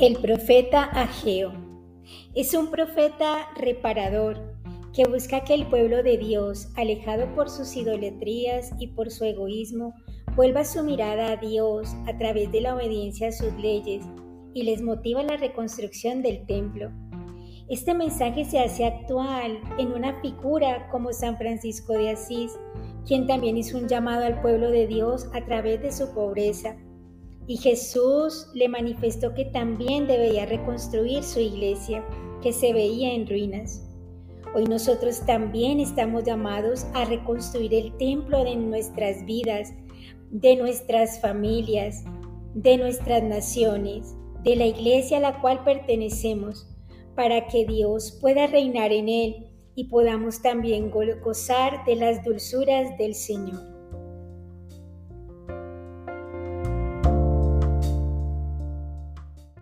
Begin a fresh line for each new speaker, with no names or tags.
El profeta Ageo es un profeta reparador que busca que el pueblo de Dios, alejado por sus idolatrías y por su egoísmo, vuelva su mirada a Dios a través de la obediencia a sus leyes y les motiva la reconstrucción del templo. Este mensaje se hace actual en una figura como San Francisco de Asís, quien también hizo un llamado al pueblo de Dios a través de su pobreza y Jesús le manifestó que también debía reconstruir su iglesia, que se veía en ruinas. Hoy nosotros también estamos llamados a reconstruir el templo de nuestras vidas, de nuestras familias, de nuestras naciones, de la iglesia a la cual pertenecemos, para que Dios pueda reinar en él y podamos también gozar de las dulzuras del Señor.